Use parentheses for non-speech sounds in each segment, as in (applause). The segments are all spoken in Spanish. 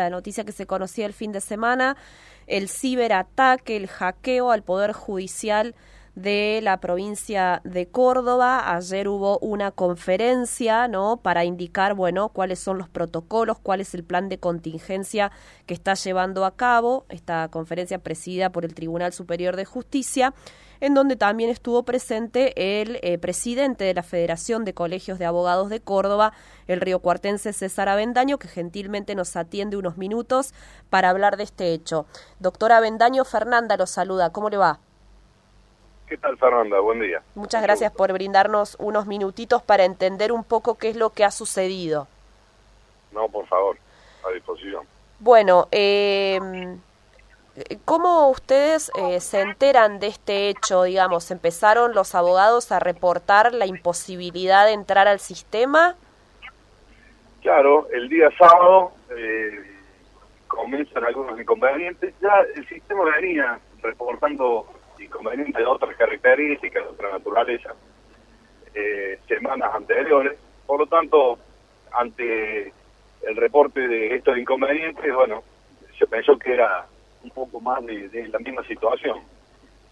la noticia que se conocía el fin de semana, el ciberataque, el hackeo al Poder Judicial de la provincia de Córdoba. Ayer hubo una conferencia, ¿no? Para indicar, bueno, cuáles son los protocolos, cuál es el plan de contingencia que está llevando a cabo esta conferencia presidida por el Tribunal Superior de Justicia en donde también estuvo presente el eh, presidente de la Federación de Colegios de Abogados de Córdoba, el río cuartense César Avendaño, que gentilmente nos atiende unos minutos para hablar de este hecho. Doctora Avendaño, Fernanda lo saluda. ¿Cómo le va? ¿Qué tal, Fernanda? Buen día. Muchas gracias por brindarnos unos minutitos para entender un poco qué es lo que ha sucedido. No, por favor, a disposición. Bueno, eh, ¿cómo ustedes eh, se enteran de este hecho? Digamos, ¿empezaron los abogados a reportar la imposibilidad de entrar al sistema? Claro, el día sábado eh, comienzan algunos inconvenientes. Ya el sistema venía reportando inconvenientes de otras características, de otra naturaleza, eh, semanas anteriores. Por lo tanto, ante el reporte de estos inconvenientes, bueno, se pensó que era un poco más de, la misma situación.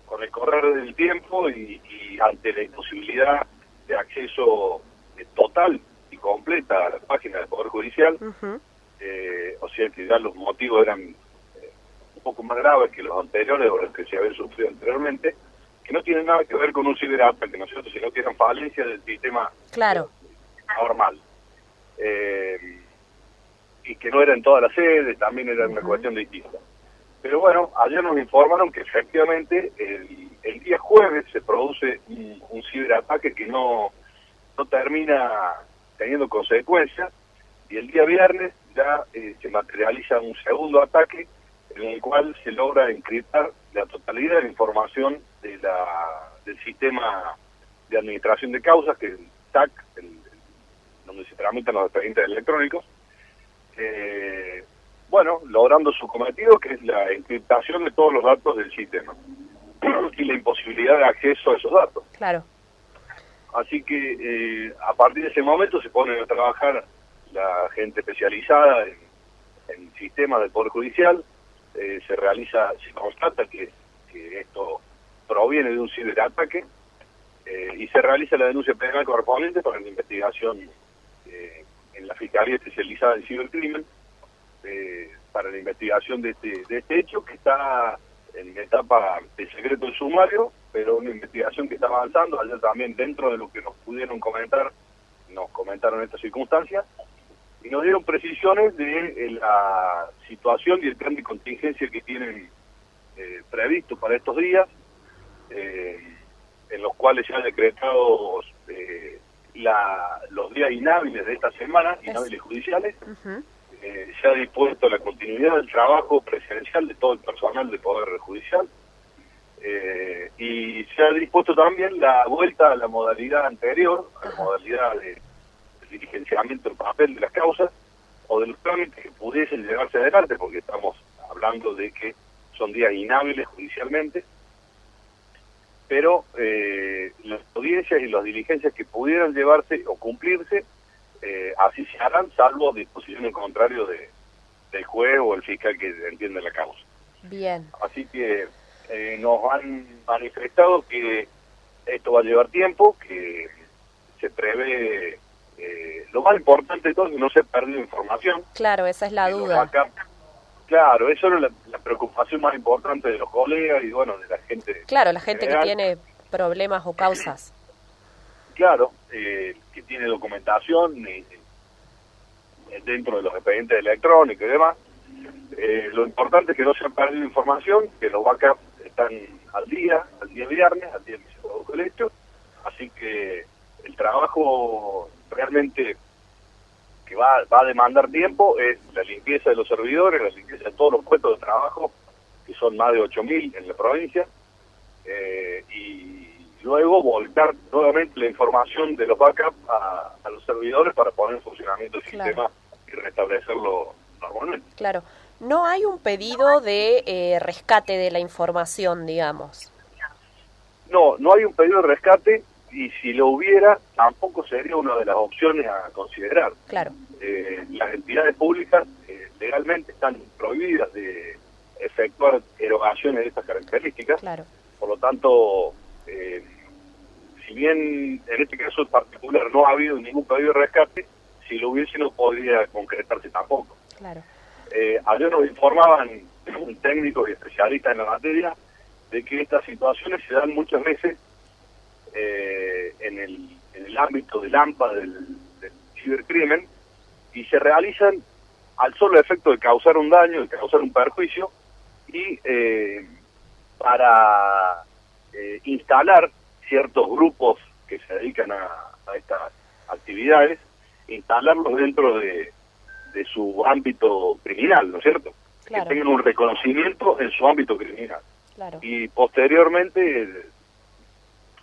Con el correr del tiempo y, ante la imposibilidad de acceso eh, total y completa a la página del Poder Judicial, eh, o sea que ya los motivos eran poco más graves que los anteriores o los que se habían sufrido anteriormente, que no tienen nada que ver con un ciberataque, nosotros, sino que eran falencias del sistema claro. normal. Eh, y que no era en todas las sedes, también era una cuestión distinta. Pero bueno, ayer nos informaron que efectivamente el, día jueves se produce un, ciberataque que no, no termina teniendo consecuencias y el día viernes ya eh, se materializa un segundo ataque en el cual se logra encriptar la totalidad de la información de la, del sistema de administración de causas, que es el TAC, donde se tramitan los expedientes electrónicos, eh, bueno, logrando su cometido, que es la encriptación de todos los datos del sistema (clears throat) y la imposibilidad de acceso a esos datos. Claro. Así que eh, a partir de ese momento se pone a trabajar la gente especializada en, en sistemas del Poder Judicial, eh, se realiza, se constata que, esto proviene de un ciberataque eh, y se realiza la denuncia penal correspondiente para la investigación eh, en la Fiscalía Especializada en Cibercrimen para la investigación de este, de este hecho que está en etapa de secreto de sumario, pero una investigación que está avanzando. Ayer también dentro de lo que nos pudieron comentar, nos comentaron estas circunstancias, y nos dieron precisiones de eh, la situación y el plan de contingencia que tienen eh, previsto para estos días, eh, en los cuales se han decretado eh, la, los días inhábiles de esta semana, inhábiles judiciales, se ha dispuesto la continuidad del trabajo presencial de todo el personal del Poder Judicial, y se ha dispuesto también la vuelta a la modalidad anterior, a la modalidad de diligenciamiento en papel de las causas o de los trámites que pudiesen llevarse adelante, porque estamos hablando de que son días inhábiles judicialmente, pero eh, las audiencias y las diligencias que pudieran llevarse o cumplirse, eh, así se harán, salvo disposición en contrario de, del juez o el fiscal que entiende la causa. Bien. Así que eh, nos han manifestado que esto va a llevar tiempo, que se prevé eh, lo más importante de todo es que no se ha perdido información. Claro, esa es la duda. claro, eso es la, preocupación más importante de los colegas y bueno, de la gente. Claro, la gente que tiene problemas o causas. Claro, eh, que tiene documentación eh, dentro de los expedientes electrónicos y demás. lo importante es que no se ha perdido información, que los backups están al día, al día viernes, al día que se produjo el hecho. Así que el trabajo realmente que va, va a demandar tiempo es la limpieza de los servidores, la limpieza de todos los puestos de trabajo, que son más de 8.000 en la provincia, eh, y luego volcar nuevamente la información de los backups a, los servidores para poner en funcionamiento el sistema y restablecerlo normalmente. Claro. No hay un pedido de eh, rescate de la información, digamos. No, no hay un pedido de rescate y si lo hubiera, tampoco sería una de las opciones a considerar. Claro. Eh, las entidades públicas, eh, legalmente están prohibidas de efectuar erogaciones de estas características. Claro. Por lo tanto, eh, si bien en este caso en particular no ha habido ningún pedido de rescate, si lo hubiese no podría concretarse tampoco. Claro. Eh, ayer nos informaban un técnico y especialista en la materia de que estas situaciones se dan muchas veces eh, en, el, en el ámbito del AMPA, del, del cibercrimen, y se realizan al solo efecto de causar un daño, de causar un perjuicio, y eh, para eh, instalar ciertos grupos que se dedican a, a estas actividades, instalarlos dentro de, de su ámbito criminal, ¿no es cierto? Claro. Que tengan un reconocimiento en su ámbito criminal. Claro. Y posteriormente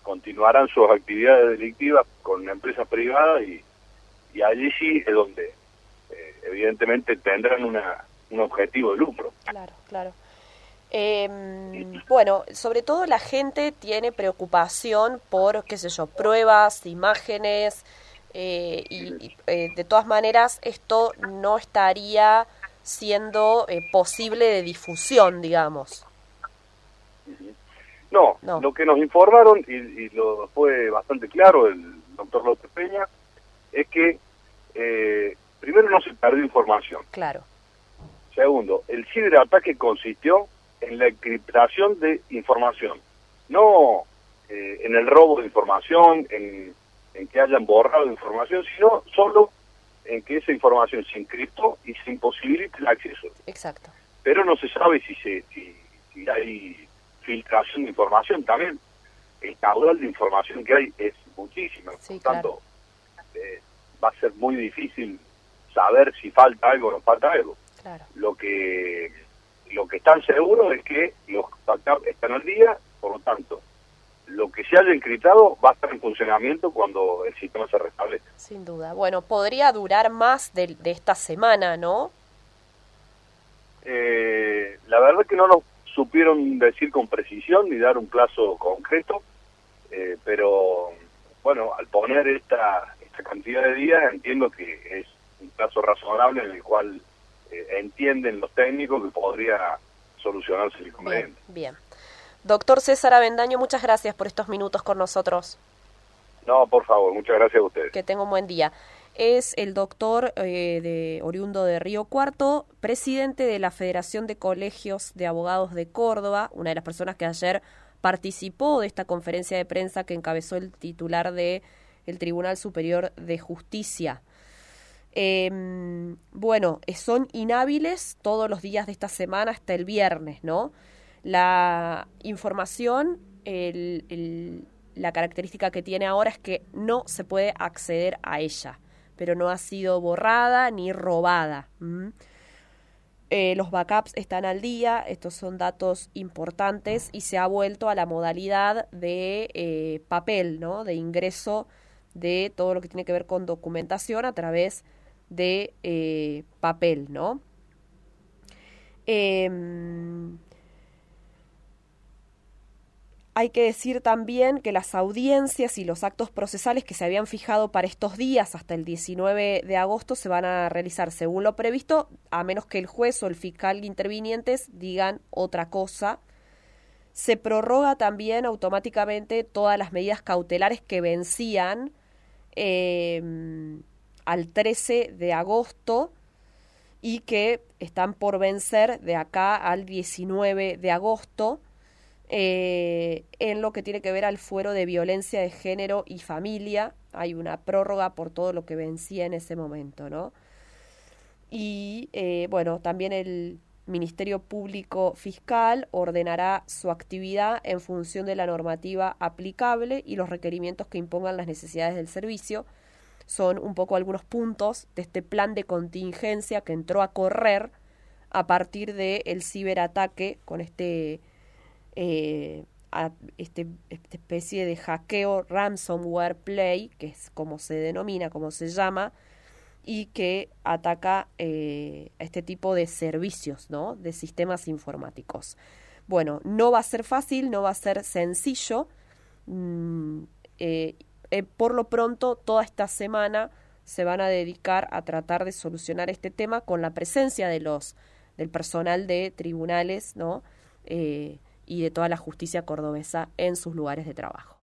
continuarán sus actividades delictivas con una empresa privada y, y allí sí es donde eh, evidentemente tendrán una, un objetivo de lucro. Claro, claro. Eh, bueno, sobre todo la gente tiene preocupación por, qué sé yo, pruebas, imágenes, eh, y, eh, de todas maneras esto no estaría siendo eh, posible de difusión, digamos. No, No. lo que nos informaron, y, y lo fue bastante claro el doctor López Peña, es que eh, primero no se perdió información. Claro, Segundo, el ciberataque consistió en la encriptación de información, no eh, en el robo de información, en, en que hayan borrado información, sino solo en que esa información se encriptó y se imposibilite el acceso. exacto. Pero no se sabe si, se, si, si hay filtración de información también. El caudal de información que hay es muchísima, Sí, por tanto, eh, va a ser muy difícil saber si falta algo o no falta algo Claro, lo que lo que están seguros es que los backups están al día, por lo tanto, lo que se haya encriptado va a estar en funcionamiento cuando el sistema se restablezca. sin duda. Bueno, podría durar más de, de esta semana, ¿no? Eh, la verdad que no nos supieron decir con precisión ni dar un plazo concreto, eh, pero bueno, al poner esta, esta cantidad de días entiendo que es un plazo razonable en el cual eh, entienden los técnicos que podría solucionarse el Bien, inconveniente. bien. Doctor César Avendaño, muchas gracias por estos minutos con nosotros. No, por favor, muchas gracias a ustedes. Que tenga un buen día. Es el doctor eh, de oriundo de Río Cuarto, presidente de la Federación de Colegios de Abogados de Córdoba, una de las personas que ayer participó de esta conferencia de prensa que encabezó el titular de el Tribunal Superior de Justicia. Eh, bueno, eh, son inhábiles todos los días de esta semana hasta el viernes, ¿no? La información, la característica que tiene ahora es que no se puede acceder a ella, pero no ha sido borrada ni robada. Eh, los backups están al día, estos son datos importantes y se ha vuelto a la modalidad de eh, papel, ¿no? De ingreso de todo lo que tiene que ver con documentación a través de eh, papel, ¿no? Eh, hay que decir también que las audiencias y los actos procesales que se habían fijado para estos días hasta el 19 de agosto se van a realizar según lo previsto, a menos que el juez o el fiscal intervinientes digan otra cosa. Se prorroga también automáticamente todas las medidas cautelares que vencían eh, al 13 de agosto y que están por vencer de acá al 19 de agosto eh, en lo que tiene que ver al fuero de violencia de género y familia. Hay una prórroga por todo lo que vencía en ese momento, ¿no? Y eh, bueno, también el Ministerio Público Fiscal ordenará su actividad en función de la normativa aplicable y los requerimientos que impongan las necesidades del servicio. Son un poco algunos puntos de este plan de contingencia que entró a correr a partir del el ciberataque con este eh, a este, esta especie de hackeo ransomware play, que es como se denomina, como se llama, y que ataca eh, este tipo de servicios, ¿no? De sistemas informáticos. Bueno, no va a ser fácil, no va a ser sencillo. Mm, eh, eh, por lo pronto, toda esta semana se van a dedicar a tratar de solucionar este tema con la presencia de los del personal de tribunales, ¿no? Y de toda la justicia cordobesa en sus lugares de trabajo.